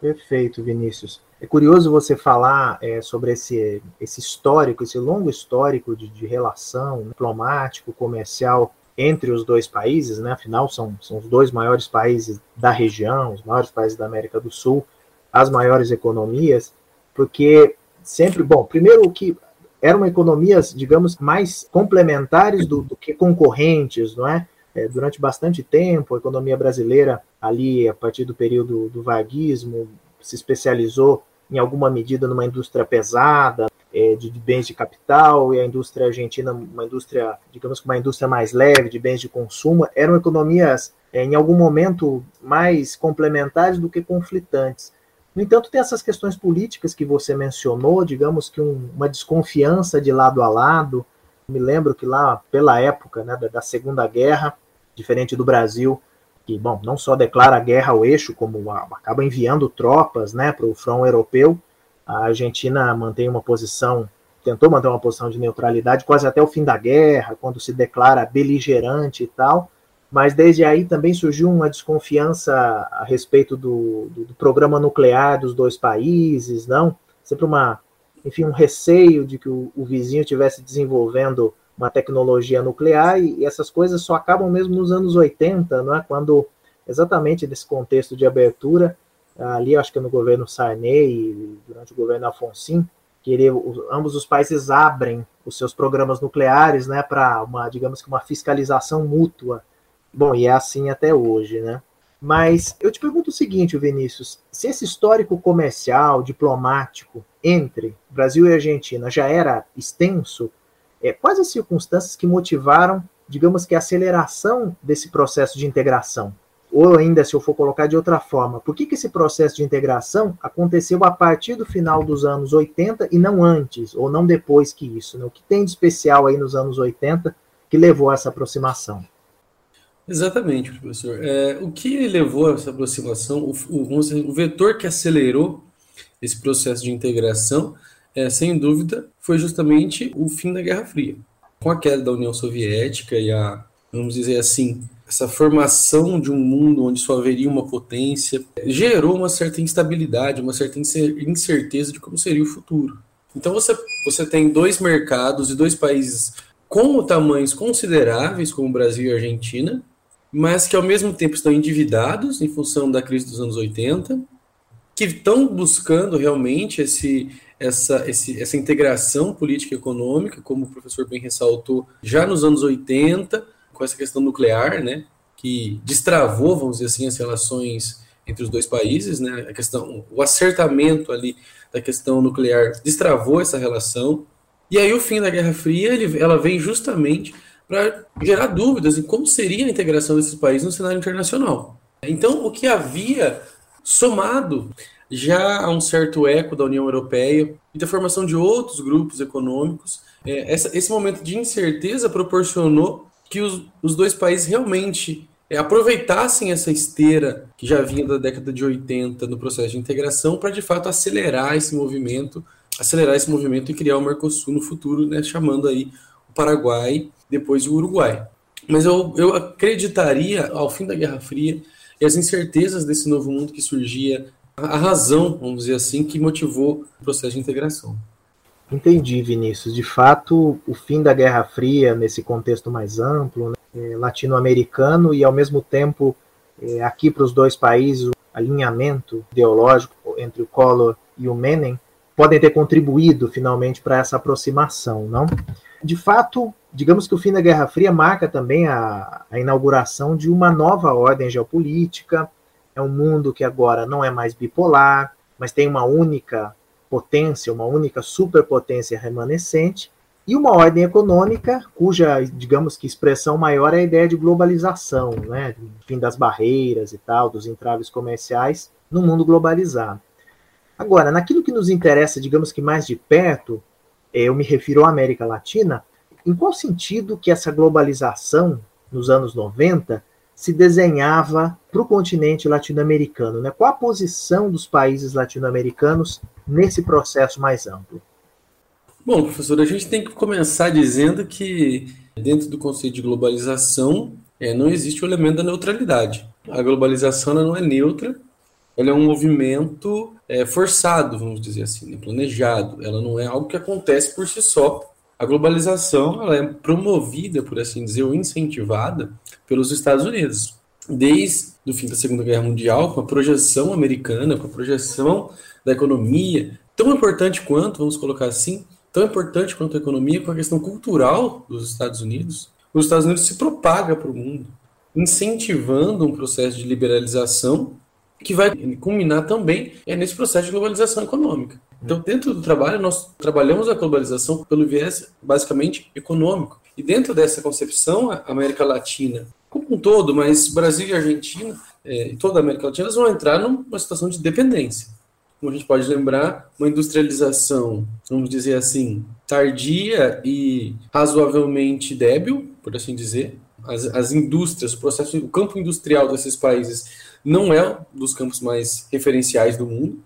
Perfeito, Vinícius. É curioso você falar é, sobre esse, esse histórico, esse longo histórico de, de relação diplomático, comercial entre os dois países, né? afinal são, são os dois maiores países da região, os maiores países da América do Sul, as maiores economias, porque sempre, bom, primeiro que eram economias, digamos, mais complementares do, do que concorrentes, não é? é? Durante bastante tempo, a economia brasileira, ali, a partir do período do vaguismo, se especializou em alguma medida numa indústria pesada, é, de, de, bens de capital e a indústria argentina, uma indústria, digamos que uma indústria mais leve de bens de consumo, eram economias é, em algum momento mais complementares do que conflitantes. No entanto, tem essas questões políticas que você mencionou, digamos que um, uma desconfiança de lado a lado. Me lembro que lá, pela época né, da, da Segunda Guerra, diferente do Brasil, que, bom, não só declara guerra ao eixo, como acaba enviando tropas né, para o front europeu, a Argentina mantém uma posição, tentou manter uma posição de neutralidade quase até o fim da guerra, quando se declara beligerante e tal. mas desde aí também surgiu uma desconfiança a respeito do, do, do programa nuclear dos dois países, não? Sempre uma, enfim, um receio de que o, o vizinho estivesse desenvolvendo uma tecnologia nuclear e, essas coisas só acabam mesmo nos anos 80, não é? Quando exatamente nesse contexto de abertura, ali acho que no governo Sarney, durante o governo Afonso, que ele, ambos os países abrem os seus programas nucleares, né, para uma, digamos que uma fiscalização mútua. Bom, e é assim até hoje, né? Mas eu te pergunto o seguinte, Vinícius: se esse histórico comercial, diplomático entre Brasil e Argentina já era extenso, é, quais as circunstâncias que motivaram, digamos que, a aceleração desse processo de integração? Ou ainda, se eu for colocar de outra forma, por que, que esse processo de integração aconteceu a partir do final dos anos 80 e não antes, ou não depois que isso? Né? O que tem de especial aí nos anos 80 que levou a essa aproximação? Exatamente, professor. É, o que levou a essa aproximação, o, o, o vetor que acelerou esse processo de integração, é, sem dúvida, foi justamente o fim da Guerra Fria. Com a queda da União Soviética e a, vamos dizer assim, essa formação de um mundo onde só haveria uma potência, gerou uma certa instabilidade, uma certa incerteza de como seria o futuro. Então você, você tem dois mercados e dois países com tamanhos consideráveis, como o Brasil e a Argentina, mas que ao mesmo tempo estão endividados em função da crise dos anos 80, que estão buscando realmente esse, essa, esse, essa integração política e econômica, como o professor bem ressaltou, já nos anos 80, com essa questão nuclear, né, que destravou, vamos dizer assim, as relações entre os dois países, né, a questão, o acertamento ali da questão nuclear destravou essa relação, e aí o fim da Guerra Fria, ele, ela vem justamente para gerar dúvidas em como seria a integração desses países no cenário internacional. Então, o que havia somado já a um certo eco da União Europeia e da formação de outros grupos econômicos, é, essa, esse momento de incerteza proporcionou que os, os dois países realmente é, aproveitassem essa esteira que já vinha da década de 80 no processo de integração para de fato acelerar esse movimento, acelerar esse movimento e criar o Mercosul no futuro, né, chamando aí o Paraguai depois o Uruguai. Mas eu, eu acreditaria, ao fim da Guerra Fria, e as incertezas desse novo mundo que surgia, a razão, vamos dizer assim, que motivou o processo de integração. Entendi, Vinícius. De fato, o fim da Guerra Fria, nesse contexto mais amplo, né, é, latino-americano, e ao mesmo tempo, é, aqui para os dois países, o alinhamento ideológico entre o Collor e o Menem, podem ter contribuído finalmente para essa aproximação, não? De fato, digamos que o fim da Guerra Fria marca também a, a inauguração de uma nova ordem geopolítica. É um mundo que agora não é mais bipolar, mas tem uma única potência, uma única superpotência remanescente, e uma ordem econômica cuja, digamos que expressão maior é a ideia de globalização, né, fim das barreiras e tal, dos entraves comerciais no mundo globalizado. Agora, naquilo que nos interessa, digamos que mais de perto, é, eu me refiro à América Latina, em qual sentido que essa globalização nos anos 90 se desenhava para o continente latino-americano? Né? Qual a posição dos países latino-americanos nesse processo mais amplo? Bom, professor, a gente tem que começar dizendo que dentro do conceito de globalização é, não existe o elemento da neutralidade. A globalização não é neutra, ela é um movimento é, forçado, vamos dizer assim, né, planejado. Ela não é algo que acontece por si só. A globalização ela é promovida, por assim dizer, ou incentivada pelos Estados Unidos. Desde o fim da Segunda Guerra Mundial, com a projeção americana, com a projeção da economia, tão importante quanto, vamos colocar assim, tão importante quanto a economia, com a questão cultural dos Estados Unidos, os Estados Unidos se propaga para o mundo, incentivando um processo de liberalização que vai culminar também é nesse processo de globalização econômica. Então, dentro do trabalho, nós trabalhamos a globalização pelo viés basicamente econômico. E dentro dessa concepção, a América Latina, como um todo, mas Brasil e Argentina, é, toda a América Latina, vão entrar numa situação de dependência. Como a gente pode lembrar, uma industrialização, vamos dizer assim, tardia e razoavelmente débil, por assim dizer. As, as indústrias, o processo, o campo industrial desses países não é dos campos mais referenciais do mundo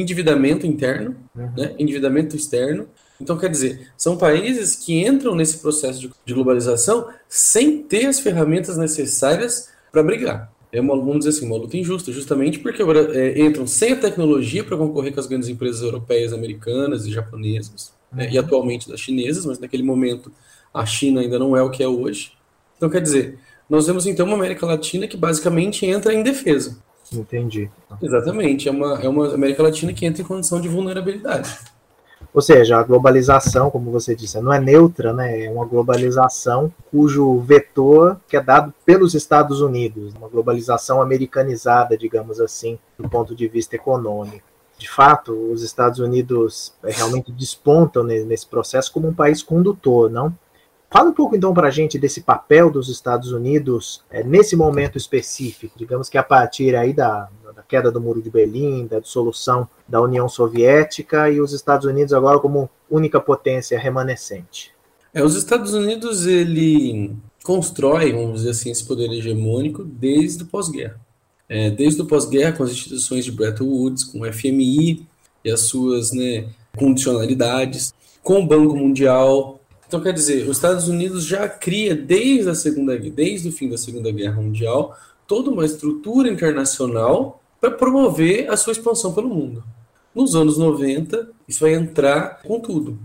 endividamento interno, uhum. né, endividamento externo. Então, quer dizer, são países que entram nesse processo de, de globalização sem ter as ferramentas necessárias para brigar. É uma, vamos dizer assim, uma luta injusta, justamente porque é, entram sem a tecnologia para concorrer com as grandes empresas europeias, americanas e japonesas, uhum. né, e atualmente das chinesas, mas naquele momento a China ainda não é o que é hoje. Então, quer dizer, nós vemos então uma América Latina que basicamente entra em defesa. Entendi. Exatamente, é uma, é uma América Latina que entra em condição de vulnerabilidade. Ou seja, a globalização, como você disse, não é neutra, né? É uma globalização cujo vetor que é dado pelos Estados Unidos, uma globalização americanizada, digamos assim, do ponto de vista econômico. De fato, os Estados Unidos realmente despontam nesse processo como um país condutor, não? Fala um pouco então para a gente desse papel dos Estados Unidos é, nesse momento específico, digamos que a partir aí da, da queda do Muro de Berlim, da dissolução da União Soviética e os Estados Unidos agora como única potência remanescente. É, os Estados Unidos ele constrói, vamos dizer assim, esse poder hegemônico desde o pós-guerra. É, desde o pós-guerra, com as instituições de Bretton Woods, com o FMI e as suas né, condicionalidades, com o Banco Mundial, então, quer dizer, os Estados Unidos já cria, desde a Segunda desde o fim da Segunda Guerra Mundial, toda uma estrutura internacional para promover a sua expansão pelo mundo. Nos anos 90, isso vai entrar com tudo.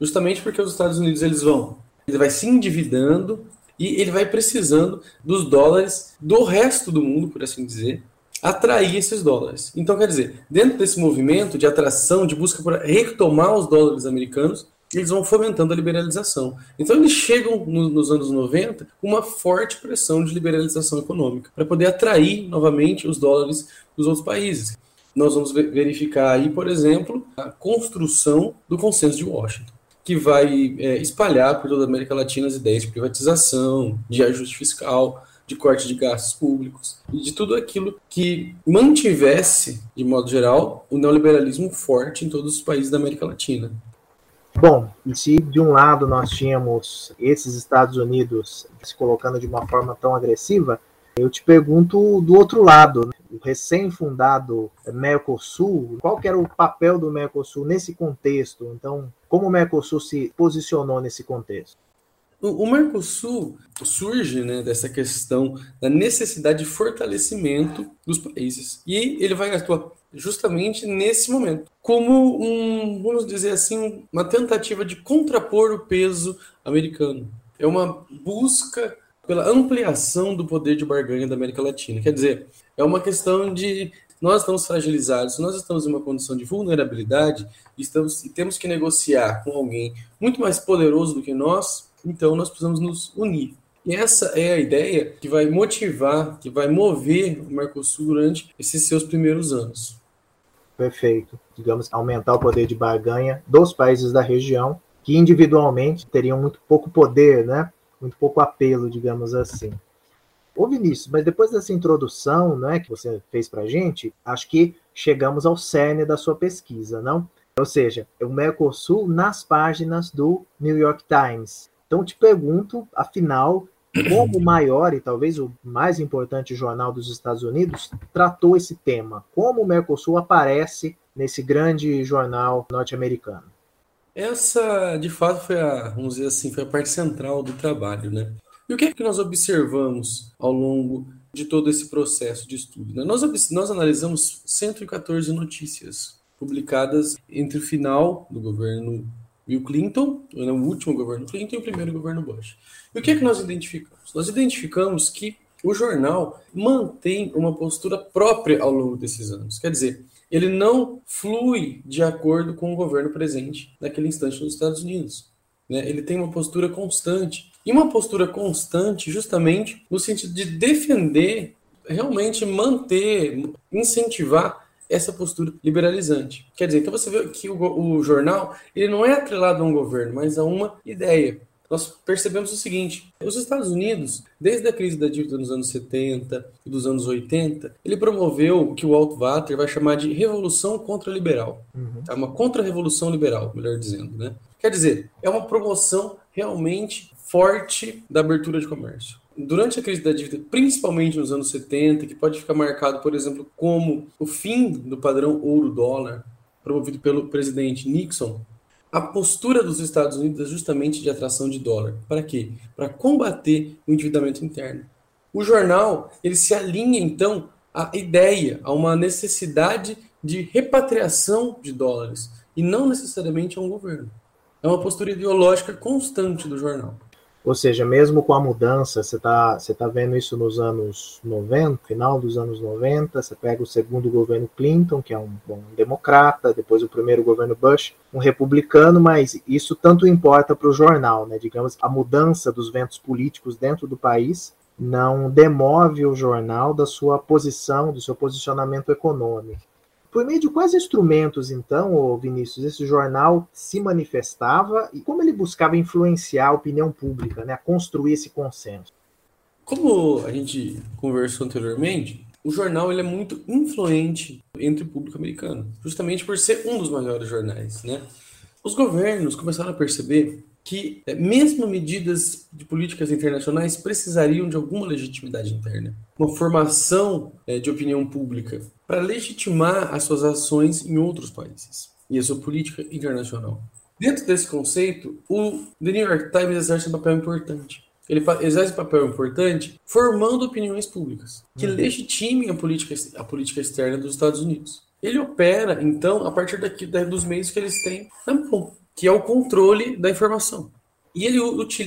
Justamente porque os Estados Unidos eles vão, ele vai se endividando e ele vai precisando dos dólares do resto do mundo, por assim dizer, atrair esses dólares. Então, quer dizer, dentro desse movimento de atração, de busca por retomar os dólares americanos, eles vão fomentando a liberalização. Então eles chegam no, nos anos 90 com uma forte pressão de liberalização econômica para poder atrair novamente os dólares dos outros países. Nós vamos verificar aí, por exemplo, a construção do consenso de Washington, que vai é, espalhar por toda a América Latina as ideias de privatização, de ajuste fiscal, de corte de gastos públicos e de tudo aquilo que mantivesse, de modo geral, o neoliberalismo forte em todos os países da América Latina. Bom, e se de um lado nós tínhamos esses Estados Unidos se colocando de uma forma tão agressiva, eu te pergunto do outro lado, né? o recém-fundado Mercosul, qual era o papel do Mercosul nesse contexto? Então, como o Mercosul se posicionou nesse contexto? O Mercosul surge né, dessa questão da necessidade de fortalecimento dos países. E ele vai atuar justamente nesse momento, como um, vamos dizer assim, uma tentativa de contrapor o peso americano. É uma busca pela ampliação do poder de barganha da América Latina. Quer dizer, é uma questão de nós estamos fragilizados, nós estamos em uma condição de vulnerabilidade estamos, e temos que negociar com alguém muito mais poderoso do que nós, então nós precisamos nos unir. E essa é a ideia que vai motivar, que vai mover o Mercosul durante esses seus primeiros anos perfeito, digamos, aumentar o poder de barganha dos países da região, que individualmente teriam muito pouco poder, né? Muito pouco apelo, digamos assim. Ô Vinícius, mas depois dessa introdução, né, que você fez para gente, acho que chegamos ao cerne da sua pesquisa, não? Ou seja, o Mercosul nas páginas do New York Times. Então te pergunto, afinal, como o maior e talvez o mais importante jornal dos Estados Unidos tratou esse tema? Como o Mercosul aparece nesse grande jornal norte-americano? Essa, de fato, foi a, vamos dizer assim, foi a parte central do trabalho, né? E o que é que nós observamos ao longo de todo esse processo de estudo? Né? Nós, nós analisamos 114 notícias publicadas entre o final do governo Bill Clinton, o último governo Clinton e o primeiro governo Bush. E o que é que nós identificamos? Nós identificamos que o jornal mantém uma postura própria ao longo desses anos. Quer dizer, ele não flui de acordo com o governo presente naquele instante nos Estados Unidos. Né? Ele tem uma postura constante. E uma postura constante, justamente no sentido de defender, realmente manter, incentivar essa postura liberalizante. Quer dizer, então você vê que o, o jornal ele não é atrelado a um governo, mas a uma ideia. Nós percebemos o seguinte: os Estados Unidos, desde a crise da dívida nos anos 70 e dos anos 80, ele promoveu o que o Altvater vai chamar de revolução contra-liberal. Uhum. É uma contra-revolução liberal, melhor dizendo. Né? Quer dizer, é uma promoção realmente forte da abertura de comércio durante a crise da dívida, principalmente nos anos 70, que pode ficar marcado, por exemplo, como o fim do padrão ouro-dólar, promovido pelo presidente Nixon, a postura dos Estados Unidos é justamente de atração de dólar. Para quê? Para combater o endividamento interno. O jornal ele se alinha então à ideia, a uma necessidade de repatriação de dólares e não necessariamente a um governo. É uma postura ideológica constante do jornal. Ou seja, mesmo com a mudança, você está você tá vendo isso nos anos 90, final dos anos 90, você pega o segundo governo Clinton, que é um bom democrata, depois o primeiro governo Bush, um republicano, mas isso tanto importa para o jornal, né? Digamos, a mudança dos ventos políticos dentro do país não demove o jornal da sua posição, do seu posicionamento econômico. Por meio de quais instrumentos, então, Vinícius, esse jornal se manifestava e como ele buscava influenciar a opinião pública, né, a construir esse consenso? Como a gente conversou anteriormente, o jornal ele é muito influente entre o público americano, justamente por ser um dos maiores jornais. Né? Os governos começaram a perceber que é, mesmo medidas de políticas internacionais precisariam de alguma legitimidade interna, uma formação é, de opinião pública para legitimar as suas ações em outros países e a sua política internacional. Dentro desse conceito, o The New York Times exerce um papel importante. Ele exerce um papel importante formando opiniões públicas que uhum. legitimem a política, a política externa dos Estados Unidos. Ele opera, então, a partir daqui, dos meios que eles têm na mão que é o controle da informação. E ele,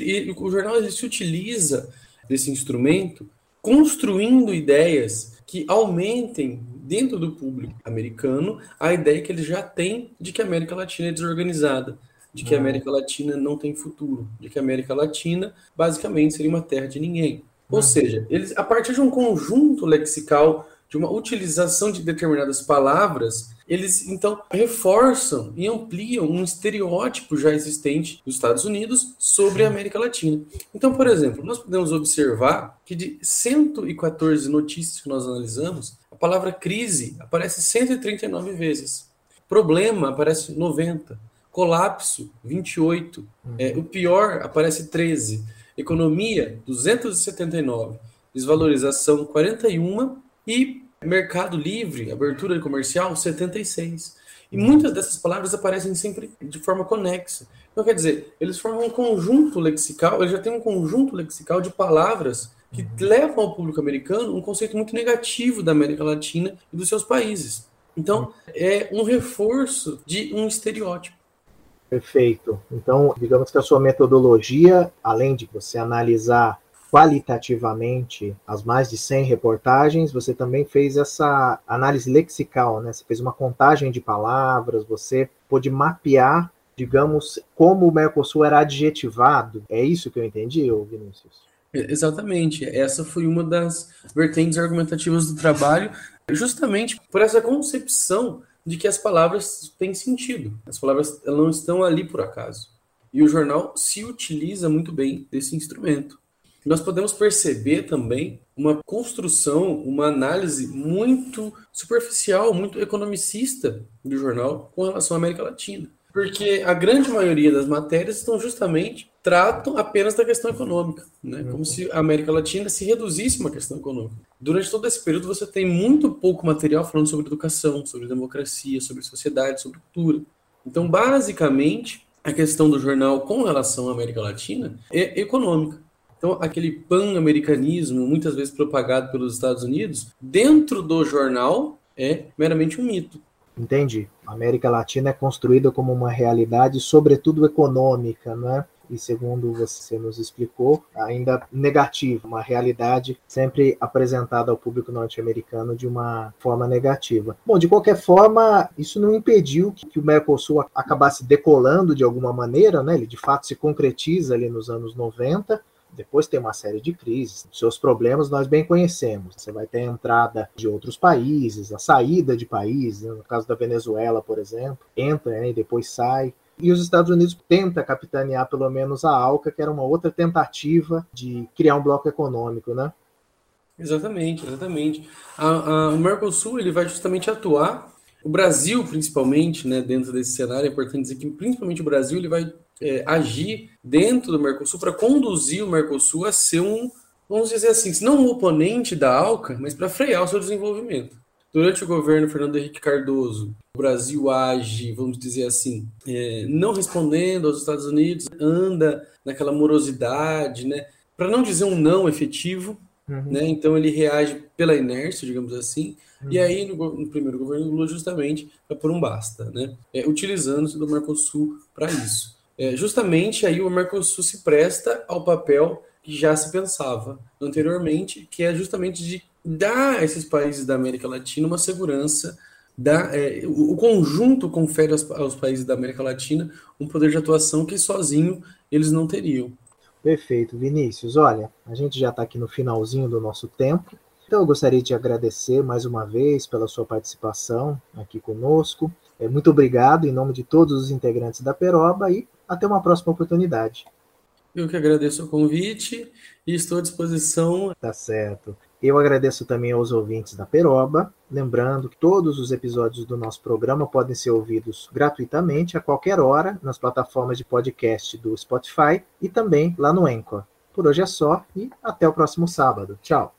ele o jornal se utiliza desse instrumento construindo ideias que aumentem dentro do público americano a ideia que ele já tem de que a América Latina é desorganizada, de que a América Latina não tem futuro, de que a América Latina basicamente seria uma terra de ninguém. Ou seja, eles a partir de um conjunto lexical, de uma utilização de determinadas palavras, eles então reforçam e ampliam um estereótipo já existente dos Estados Unidos sobre a América Latina. Então, por exemplo, nós podemos observar que de 114 notícias que nós analisamos, a palavra crise aparece 139 vezes, problema aparece 90, colapso 28, é, o pior aparece 13, economia 279, desvalorização 41 e Mercado Livre, abertura comercial, 76. E muitas dessas palavras aparecem sempre de forma conexa. Então, quer dizer, eles formam um conjunto lexical, eles já têm um conjunto lexical de palavras que uhum. levam ao público americano um conceito muito negativo da América Latina e dos seus países. Então, é um reforço de um estereótipo. Perfeito. Então, digamos que a sua metodologia, além de você analisar qualitativamente as mais de 100 reportagens, você também fez essa análise lexical, né? Você fez uma contagem de palavras, você pôde mapear, digamos, como o Mercosul era adjetivado. É isso que eu entendi, Vinícius? Exatamente. Essa foi uma das vertentes argumentativas do trabalho, justamente por essa concepção de que as palavras têm sentido. As palavras não estão ali por acaso. E o jornal se utiliza muito bem desse instrumento nós podemos perceber também uma construção, uma análise muito superficial, muito economicista do jornal com relação à América Latina. Porque a grande maioria das matérias estão justamente tratam apenas da questão econômica, né? Como se a América Latina se reduzisse a uma questão econômica. Durante todo esse período você tem muito pouco material falando sobre educação, sobre democracia, sobre sociedade, sobre cultura. Então, basicamente, a questão do jornal com relação à América Latina é econômica. Então, aquele pan-americanismo, muitas vezes propagado pelos Estados Unidos, dentro do jornal, é meramente um mito. Entendi. A América Latina é construída como uma realidade, sobretudo econômica, né? E segundo você nos explicou, ainda negativa, uma realidade sempre apresentada ao público norte-americano de uma forma negativa. Bom, de qualquer forma, isso não impediu que o Mercosul acabasse decolando de alguma maneira, né? Ele de fato se concretiza ali nos anos 90, depois tem uma série de crises. Seus problemas nós bem conhecemos. Você vai ter a entrada de outros países, a saída de países, né? no caso da Venezuela, por exemplo, entra né, e depois sai. E os Estados Unidos tenta capitanear pelo menos a ALCA, que era uma outra tentativa de criar um bloco econômico, né? Exatamente, exatamente. A, a, o Mercosul ele vai justamente atuar, o Brasil principalmente, né, dentro desse cenário, é importante dizer que principalmente o Brasil ele vai é, agir dentro do Mercosul para conduzir o Mercosul a ser um, vamos dizer assim, não um oponente da ALCA, mas para frear o seu desenvolvimento. durante o governo Fernando Henrique Cardoso, o Brasil age, vamos dizer assim, é, não respondendo aos Estados Unidos, anda naquela morosidade, né? Para não dizer um não efetivo, uhum. né? Então ele reage pela inércia, digamos assim. Uhum. E aí no, no, primeiro governo Lula justamente vai por um basta, né? É, Utilizando-se do Mercosul para isso. É, justamente aí o Mercosul se presta ao papel que já se pensava anteriormente, que é justamente de dar a esses países da América Latina uma segurança, dá, é, o, o, conjunto confere aos, aos, países da América Latina um poder de atuação que sozinho eles não teriam. Perfeito, Vinícius. Olha, a gente já está aqui no finalzinho do nosso tempo, então eu gostaria de agradecer mais uma vez pela sua participação aqui conosco. É, muito obrigado em nome de todos os integrantes da Peroba e até uma próxima oportunidade. Eu que agradeço o convite e estou à disposição. Tá certo. Eu agradeço também aos ouvintes da Peroba, lembrando que todos os episódios do nosso programa podem ser ouvidos gratuitamente a qualquer hora nas plataformas de podcast do Spotify e também lá no Anchor. Por hoje é só e até o próximo sábado. Tchau.